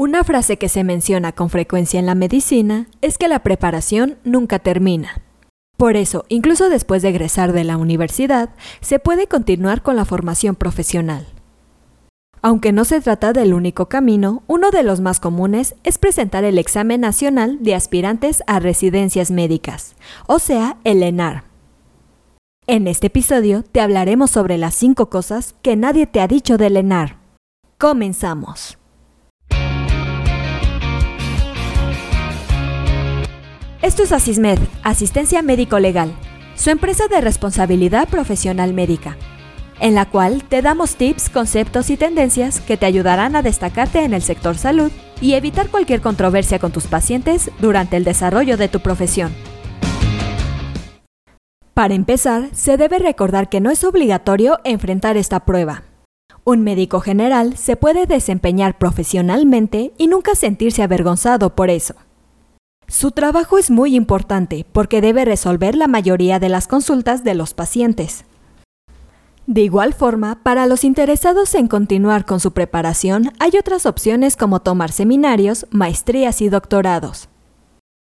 Una frase que se menciona con frecuencia en la medicina es que la preparación nunca termina. Por eso, incluso después de egresar de la universidad, se puede continuar con la formación profesional. Aunque no se trata del único camino, uno de los más comunes es presentar el examen nacional de aspirantes a residencias médicas, o sea, el ENAR. En este episodio te hablaremos sobre las 5 cosas que nadie te ha dicho del ENAR. Comenzamos. Esto es Asismed, Asistencia Médico Legal, su empresa de responsabilidad profesional médica, en la cual te damos tips, conceptos y tendencias que te ayudarán a destacarte en el sector salud y evitar cualquier controversia con tus pacientes durante el desarrollo de tu profesión. Para empezar, se debe recordar que no es obligatorio enfrentar esta prueba. Un médico general se puede desempeñar profesionalmente y nunca sentirse avergonzado por eso. Su trabajo es muy importante porque debe resolver la mayoría de las consultas de los pacientes. De igual forma, para los interesados en continuar con su preparación, hay otras opciones como tomar seminarios, maestrías y doctorados.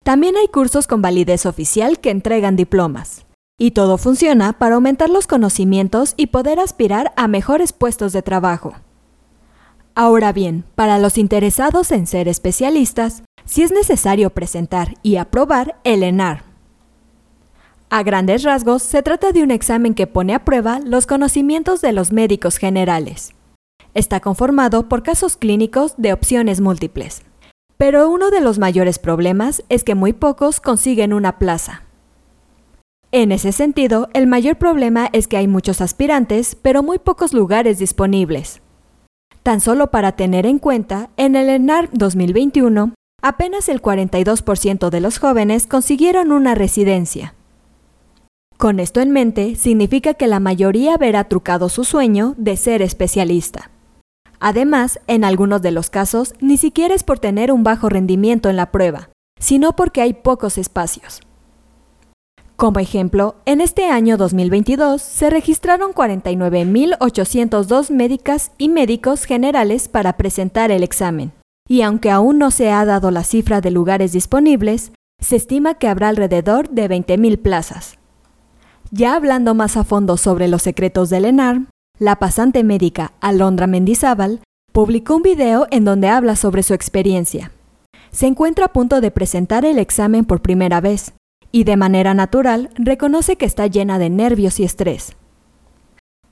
También hay cursos con validez oficial que entregan diplomas. Y todo funciona para aumentar los conocimientos y poder aspirar a mejores puestos de trabajo. Ahora bien, para los interesados en ser especialistas, si es necesario presentar y aprobar el ENAR. A grandes rasgos, se trata de un examen que pone a prueba los conocimientos de los médicos generales. Está conformado por casos clínicos de opciones múltiples. Pero uno de los mayores problemas es que muy pocos consiguen una plaza. En ese sentido, el mayor problema es que hay muchos aspirantes, pero muy pocos lugares disponibles. Tan solo para tener en cuenta, en el ENAR 2021 apenas el 42% de los jóvenes consiguieron una residencia. Con esto en mente, significa que la mayoría verá trucado su sueño de ser especialista. Además, en algunos de los casos, ni siquiera es por tener un bajo rendimiento en la prueba, sino porque hay pocos espacios. Como ejemplo, en este año 2022 se registraron 49.802 médicas y médicos generales para presentar el examen, y aunque aún no se ha dado la cifra de lugares disponibles, se estima que habrá alrededor de 20.000 plazas. Ya hablando más a fondo sobre los secretos del ENARM, la pasante médica Alondra Mendizábal publicó un video en donde habla sobre su experiencia. Se encuentra a punto de presentar el examen por primera vez y de manera natural reconoce que está llena de nervios y estrés.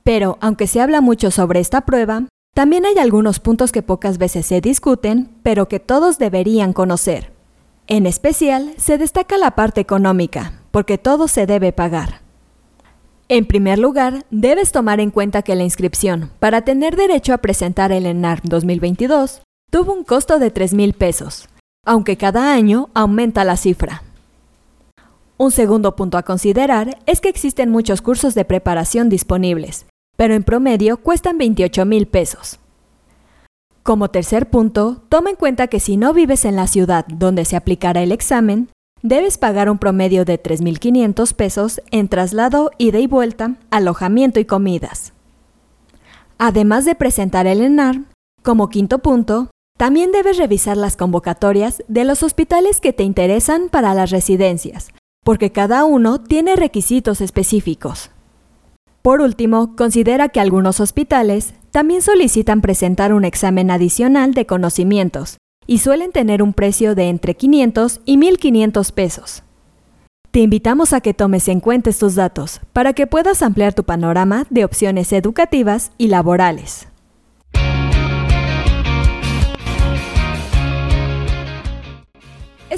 Pero, aunque se habla mucho sobre esta prueba, también hay algunos puntos que pocas veces se discuten, pero que todos deberían conocer. En especial, se destaca la parte económica, porque todo se debe pagar. En primer lugar, debes tomar en cuenta que la inscripción para tener derecho a presentar el ENAR 2022 tuvo un costo de 3 mil pesos, aunque cada año aumenta la cifra. Un segundo punto a considerar es que existen muchos cursos de preparación disponibles, pero en promedio cuestan 28 mil pesos. Como tercer punto, toma en cuenta que si no vives en la ciudad donde se aplicará el examen, debes pagar un promedio de 3.500 pesos en traslado, ida y vuelta, alojamiento y comidas. Además de presentar el ENAR, como quinto punto, también debes revisar las convocatorias de los hospitales que te interesan para las residencias, porque cada uno tiene requisitos específicos. Por último, considera que algunos hospitales también solicitan presentar un examen adicional de conocimientos y suelen tener un precio de entre 500 y 1.500 pesos. Te invitamos a que tomes en cuenta estos datos para que puedas ampliar tu panorama de opciones educativas y laborales.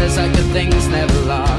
says like the things never last.